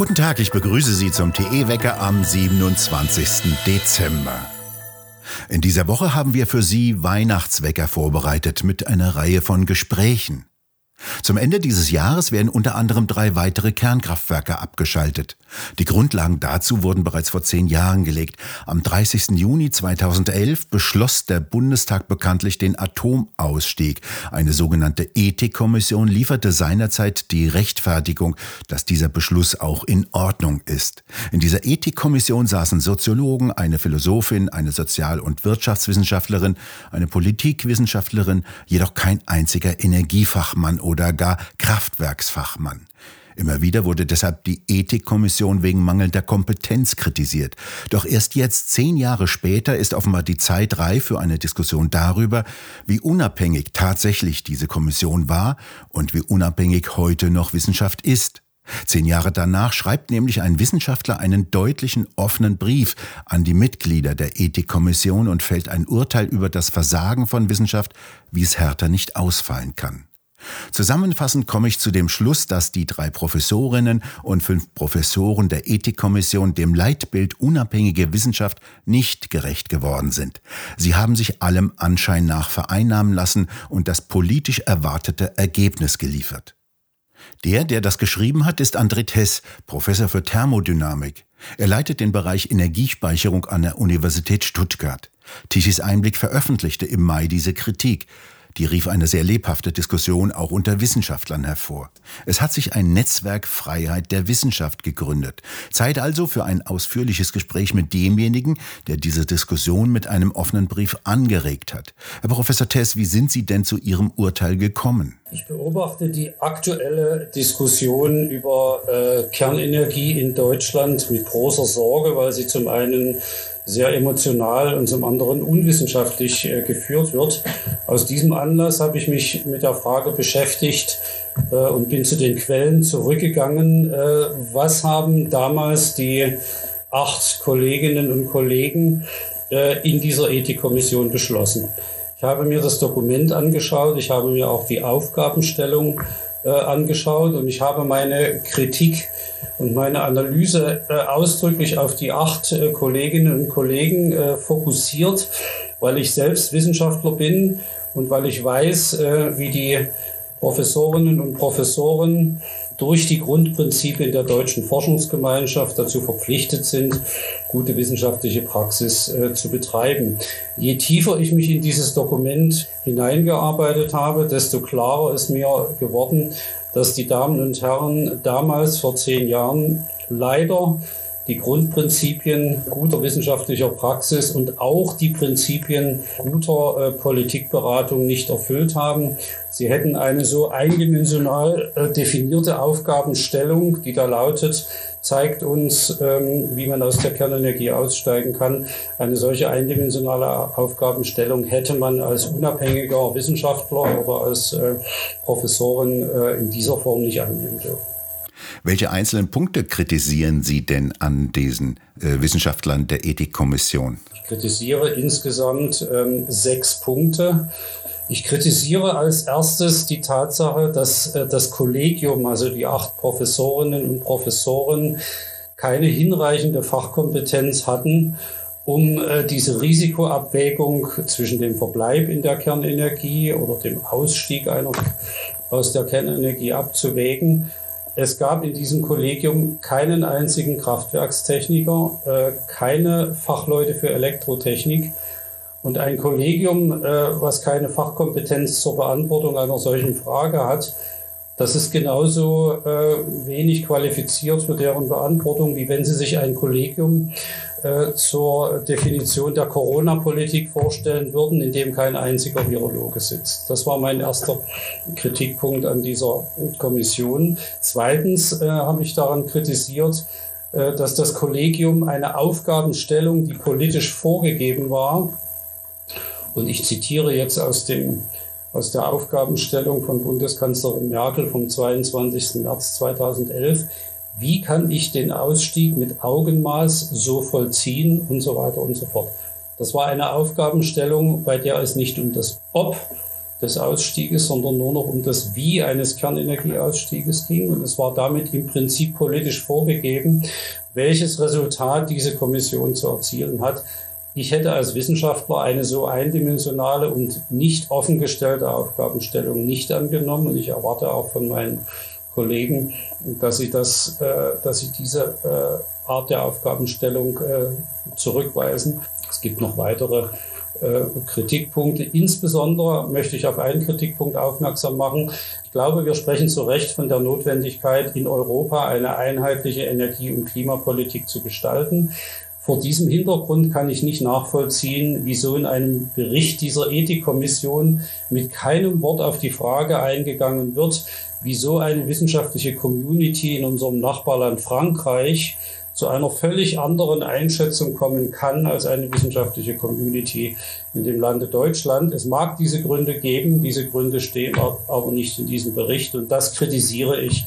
Guten Tag, ich begrüße Sie zum TE-Wecker am 27. Dezember. In dieser Woche haben wir für Sie Weihnachtswecker vorbereitet mit einer Reihe von Gesprächen. Zum Ende dieses Jahres werden unter anderem drei weitere Kernkraftwerke abgeschaltet. Die Grundlagen dazu wurden bereits vor zehn Jahren gelegt. Am 30. Juni 2011 beschloss der Bundestag bekanntlich den Atomausstieg. Eine sogenannte Ethikkommission lieferte seinerzeit die Rechtfertigung, dass dieser Beschluss auch in Ordnung ist. In dieser Ethikkommission saßen Soziologen, eine Philosophin, eine Sozial- und Wirtschaftswissenschaftlerin, eine Politikwissenschaftlerin, jedoch kein einziger Energiefachmann oder gar Kraftwerksfachmann. Immer wieder wurde deshalb die Ethikkommission wegen mangelnder Kompetenz kritisiert. Doch erst jetzt, zehn Jahre später, ist offenbar die Zeit reif für eine Diskussion darüber, wie unabhängig tatsächlich diese Kommission war und wie unabhängig heute noch Wissenschaft ist. Zehn Jahre danach schreibt nämlich ein Wissenschaftler einen deutlichen, offenen Brief an die Mitglieder der Ethikkommission und fällt ein Urteil über das Versagen von Wissenschaft, wie es härter nicht ausfallen kann. Zusammenfassend komme ich zu dem Schluss, dass die drei Professorinnen und fünf Professoren der Ethikkommission dem Leitbild unabhängige Wissenschaft nicht gerecht geworden sind. Sie haben sich allem Anschein nach vereinnahmen lassen und das politisch erwartete Ergebnis geliefert. Der, der das geschrieben hat, ist André Hess, Professor für Thermodynamik. Er leitet den Bereich Energiespeicherung an der Universität Stuttgart. Tichys Einblick veröffentlichte im Mai diese Kritik. Die rief eine sehr lebhafte Diskussion auch unter Wissenschaftlern hervor. Es hat sich ein Netzwerk Freiheit der Wissenschaft gegründet. Zeit also für ein ausführliches Gespräch mit demjenigen, der diese Diskussion mit einem offenen Brief angeregt hat. Herr Professor Tess, wie sind Sie denn zu Ihrem Urteil gekommen? Ich beobachte die aktuelle Diskussion über äh, Kernenergie in Deutschland mit großer Sorge, weil sie zum einen sehr emotional und zum anderen unwissenschaftlich äh, geführt wird. Aus diesem Anlass habe ich mich mit der Frage beschäftigt äh, und bin zu den Quellen zurückgegangen. Äh, was haben damals die acht Kolleginnen und Kollegen äh, in dieser Ethikkommission beschlossen? Ich habe mir das Dokument angeschaut, ich habe mir auch die Aufgabenstellung äh, angeschaut und ich habe meine Kritik und meine Analyse äh, ausdrücklich auf die acht äh, Kolleginnen und Kollegen äh, fokussiert, weil ich selbst Wissenschaftler bin und weil ich weiß, äh, wie die Professorinnen und Professoren durch die Grundprinzipien der deutschen Forschungsgemeinschaft dazu verpflichtet sind, gute wissenschaftliche Praxis äh, zu betreiben. Je tiefer ich mich in dieses Dokument hineingearbeitet habe, desto klarer ist mir geworden, dass die Damen und Herren damals vor zehn Jahren leider die Grundprinzipien guter wissenschaftlicher Praxis und auch die Prinzipien guter äh, Politikberatung nicht erfüllt haben. Sie hätten eine so eindimensional äh, definierte Aufgabenstellung, die da lautet, zeigt uns, ähm, wie man aus der Kernenergie aussteigen kann. Eine solche eindimensionale Aufgabenstellung hätte man als unabhängiger Wissenschaftler oder als äh, Professorin äh, in dieser Form nicht annehmen dürfen. Welche einzelnen Punkte kritisieren Sie denn an diesen äh, Wissenschaftlern der Ethikkommission? Ich kritisiere insgesamt ähm, sechs Punkte. Ich kritisiere als erstes die Tatsache, dass äh, das Kollegium, also die acht Professorinnen und Professoren, keine hinreichende Fachkompetenz hatten, um äh, diese Risikoabwägung zwischen dem Verbleib in der Kernenergie oder dem Ausstieg einer aus der Kernenergie abzuwägen. Es gab in diesem Kollegium keinen einzigen Kraftwerkstechniker, äh, keine Fachleute für Elektrotechnik und ein Kollegium, äh, was keine Fachkompetenz zur Beantwortung einer solchen Frage hat, das ist genauso äh, wenig qualifiziert für deren Beantwortung, wie wenn Sie sich ein Kollegium äh, zur Definition der Corona-Politik vorstellen würden, in dem kein einziger Virologe sitzt. Das war mein erster Kritikpunkt an dieser Kommission. Zweitens äh, habe ich daran kritisiert, äh, dass das Kollegium eine Aufgabenstellung, die politisch vorgegeben war, und ich zitiere jetzt aus, dem, aus der Aufgabenstellung von Bundeskanzlerin Merkel vom 22. März 2011. Wie kann ich den Ausstieg mit Augenmaß so vollziehen und so weiter und so fort. Das war eine Aufgabenstellung, bei der es nicht um das Ob des Ausstieges, sondern nur noch um das Wie eines Kernenergieausstieges ging. Und es war damit im Prinzip politisch vorgegeben, welches Resultat diese Kommission zu erzielen hat. Ich hätte als Wissenschaftler eine so eindimensionale und nicht offengestellte Aufgabenstellung nicht angenommen. Und ich erwarte auch von meinen Kollegen, dass sie, das, äh, dass sie diese äh, Art der Aufgabenstellung äh, zurückweisen. Es gibt noch weitere Kritikpunkte. Insbesondere möchte ich auf einen Kritikpunkt aufmerksam machen. Ich glaube, wir sprechen zu Recht von der Notwendigkeit, in Europa eine einheitliche Energie- und Klimapolitik zu gestalten. Vor diesem Hintergrund kann ich nicht nachvollziehen, wieso in einem Bericht dieser Ethikkommission mit keinem Wort auf die Frage eingegangen wird, wieso eine wissenschaftliche Community in unserem Nachbarland Frankreich zu einer völlig anderen Einschätzung kommen kann als eine wissenschaftliche Community in dem Lande Deutschland. Es mag diese Gründe geben, diese Gründe stehen aber nicht in diesem Bericht und das kritisiere ich.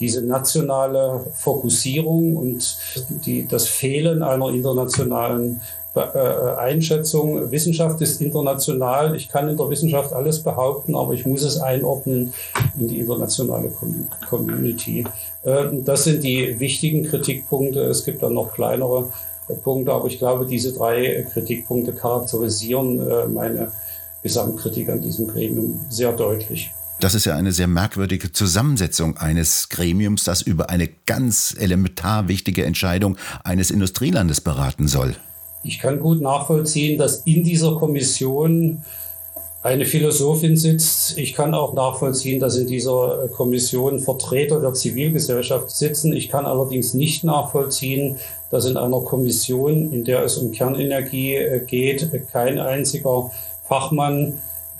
Diese nationale Fokussierung und die, das Fehlen einer internationalen äh, Einschätzung. Wissenschaft ist international. Ich kann in der Wissenschaft alles behaupten, aber ich muss es einordnen in die internationale Community. Ähm, das sind die wichtigen Kritikpunkte. Es gibt dann noch kleinere äh, Punkte, aber ich glaube, diese drei Kritikpunkte charakterisieren äh, meine Gesamtkritik an diesem Gremium sehr deutlich. Das ist ja eine sehr merkwürdige Zusammensetzung eines Gremiums, das über eine ganz elementar wichtige Entscheidung eines Industrielandes beraten soll. Ich kann gut nachvollziehen, dass in dieser Kommission eine Philosophin sitzt. Ich kann auch nachvollziehen, dass in dieser Kommission Vertreter der Zivilgesellschaft sitzen. Ich kann allerdings nicht nachvollziehen, dass in einer Kommission, in der es um Kernenergie äh, geht, kein einziger Fachmann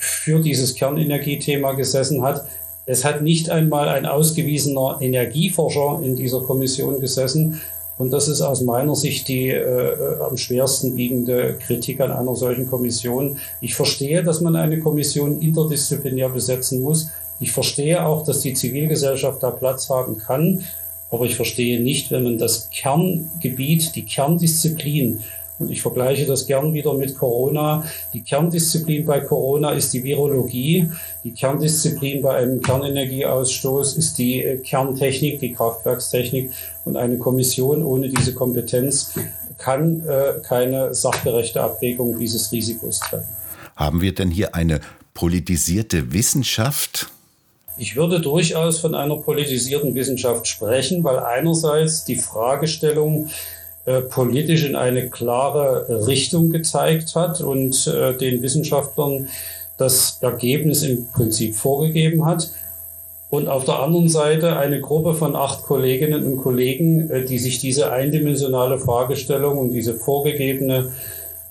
für dieses Kernenergiethema gesessen hat. Es hat nicht einmal ein ausgewiesener Energieforscher in dieser Kommission gesessen. Und das ist aus meiner Sicht die äh, am schwersten wiegende Kritik an einer solchen Kommission. Ich verstehe, dass man eine Kommission interdisziplinär besetzen muss. Ich verstehe auch, dass die Zivilgesellschaft da Platz haben kann. Aber ich verstehe nicht, wenn man das Kerngebiet, die Kerndisziplin und ich vergleiche das gern wieder mit Corona. Die Kerndisziplin bei Corona ist die Virologie. Die Kerndisziplin bei einem Kernenergieausstoß ist die äh, Kerntechnik, die Kraftwerkstechnik. Und eine Kommission ohne diese Kompetenz kann äh, keine sachgerechte Abwägung dieses Risikos treffen. Haben wir denn hier eine politisierte Wissenschaft? Ich würde durchaus von einer politisierten Wissenschaft sprechen, weil einerseits die Fragestellung äh, politisch in eine klare Richtung gezeigt hat und äh, den Wissenschaftlern das Ergebnis im Prinzip vorgegeben hat. Und auf der anderen Seite eine Gruppe von acht Kolleginnen und Kollegen, äh, die sich diese eindimensionale Fragestellung und diese vorgegebene,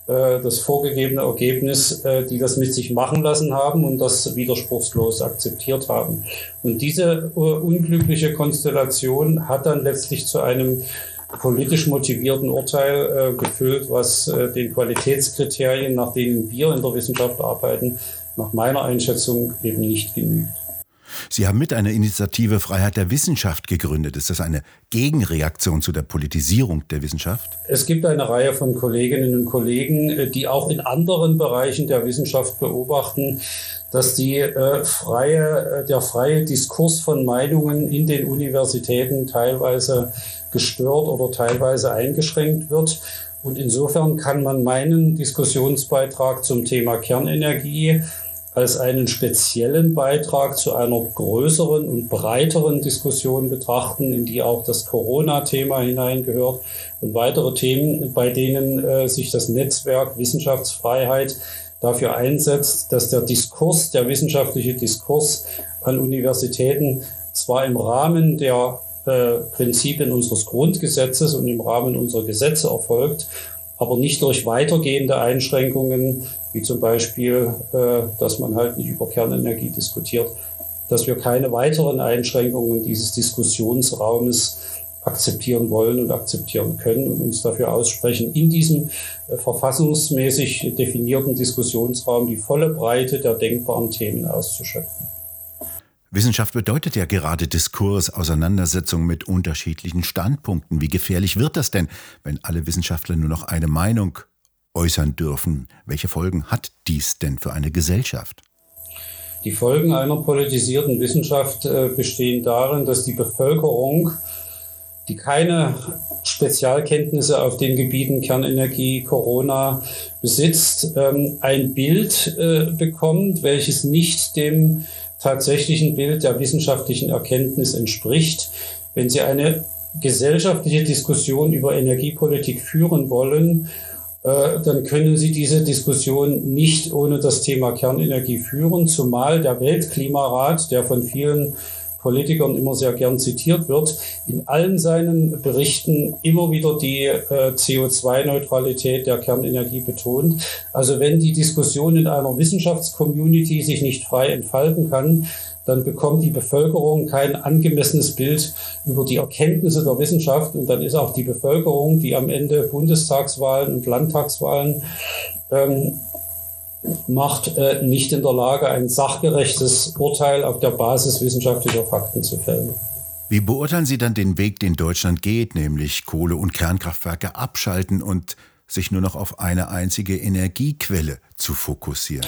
äh, das vorgegebene Ergebnis, äh, die das mit sich machen lassen haben und das widerspruchslos akzeptiert haben. Und diese unglückliche Konstellation hat dann letztlich zu einem politisch motivierten Urteil äh, gefüllt, was äh, den Qualitätskriterien, nach denen wir in der Wissenschaft arbeiten, nach meiner Einschätzung eben nicht genügt. Sie haben mit einer Initiative Freiheit der Wissenschaft gegründet. Ist das eine Gegenreaktion zu der Politisierung der Wissenschaft? Es gibt eine Reihe von Kolleginnen und Kollegen, äh, die auch in anderen Bereichen der Wissenschaft beobachten, dass die äh, freie, äh, der freie Diskurs von Meinungen in den Universitäten teilweise gestört oder teilweise eingeschränkt wird. Und insofern kann man meinen Diskussionsbeitrag zum Thema Kernenergie als einen speziellen Beitrag zu einer größeren und breiteren Diskussion betrachten, in die auch das Corona-Thema hineingehört und weitere Themen, bei denen äh, sich das Netzwerk Wissenschaftsfreiheit dafür einsetzt, dass der Diskurs, der wissenschaftliche Diskurs an Universitäten zwar im Rahmen der Prinzipien unseres Grundgesetzes und im Rahmen unserer Gesetze erfolgt, aber nicht durch weitergehende Einschränkungen, wie zum Beispiel, äh, dass man halt nicht über Kernenergie diskutiert, dass wir keine weiteren Einschränkungen dieses Diskussionsraumes akzeptieren wollen und akzeptieren können und uns dafür aussprechen, in diesem äh, verfassungsmäßig definierten Diskussionsraum die volle Breite der denkbaren Themen auszuschöpfen. Wissenschaft bedeutet ja gerade Diskurs, Auseinandersetzung mit unterschiedlichen Standpunkten. Wie gefährlich wird das denn, wenn alle Wissenschaftler nur noch eine Meinung äußern dürfen? Welche Folgen hat dies denn für eine Gesellschaft? Die Folgen einer politisierten Wissenschaft äh, bestehen darin, dass die Bevölkerung, die keine Spezialkenntnisse auf den Gebieten Kernenergie, Corona besitzt, ähm, ein Bild äh, bekommt, welches nicht dem tatsächlichen Bild der wissenschaftlichen Erkenntnis entspricht. Wenn Sie eine gesellschaftliche Diskussion über Energiepolitik führen wollen, äh, dann können Sie diese Diskussion nicht ohne das Thema Kernenergie führen, zumal der Weltklimarat, der von vielen Politikern immer sehr gern zitiert wird, in allen seinen Berichten immer wieder die äh, CO2-Neutralität der Kernenergie betont. Also wenn die Diskussion in einer Wissenschaftscommunity sich nicht frei entfalten kann, dann bekommt die Bevölkerung kein angemessenes Bild über die Erkenntnisse der Wissenschaft und dann ist auch die Bevölkerung, die am Ende Bundestagswahlen und Landtagswahlen ähm, macht, äh, nicht in der Lage, ein sachgerechtes Urteil auf der Basis wissenschaftlicher Fakten zu fällen. Wie beurteilen Sie dann den Weg, den Deutschland geht, nämlich Kohle- und Kernkraftwerke abschalten und sich nur noch auf eine einzige Energiequelle zu fokussieren?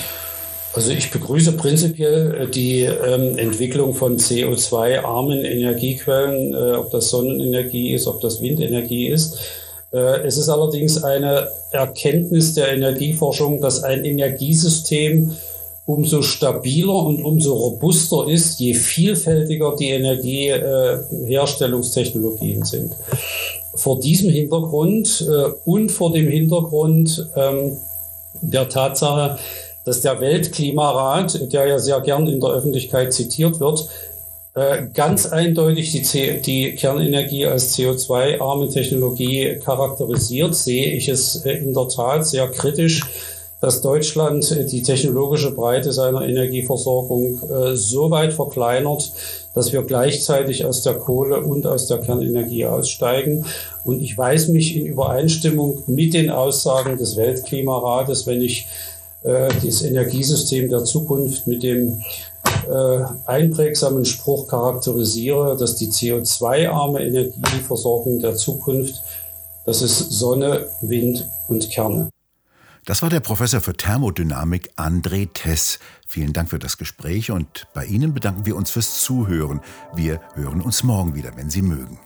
Also ich begrüße prinzipiell äh, die ähm, Entwicklung von CO2-armen Energiequellen, äh, ob das Sonnenenergie ist, ob das Windenergie ist. Äh, es ist allerdings eine Erkenntnis der Energieforschung, dass ein Energiesystem umso stabiler und umso robuster ist, je vielfältiger die Energieherstellungstechnologien sind. Vor diesem Hintergrund äh, und vor dem Hintergrund ähm, der Tatsache, dass der Weltklimarat, der ja sehr gern in der Öffentlichkeit zitiert wird, ganz eindeutig die, die Kernenergie als CO2-arme Technologie charakterisiert, sehe ich es äh, in der Tat sehr kritisch, dass Deutschland äh, die technologische Breite seiner Energieversorgung äh, so weit verkleinert, dass wir gleichzeitig aus der Kohle und aus der Kernenergie aussteigen. Und ich weiß mich in Übereinstimmung mit den Aussagen des Weltklimarates, wenn ich äh, das Energiesystem der Zukunft mit dem äh, einprägsamen Spruch charakterisiere, dass die CO2-arme Energieversorgung der Zukunft, das ist Sonne, Wind und Kerne. Das war der Professor für Thermodynamik André Tess. Vielen Dank für das Gespräch und bei Ihnen bedanken wir uns fürs Zuhören. Wir hören uns morgen wieder, wenn Sie mögen.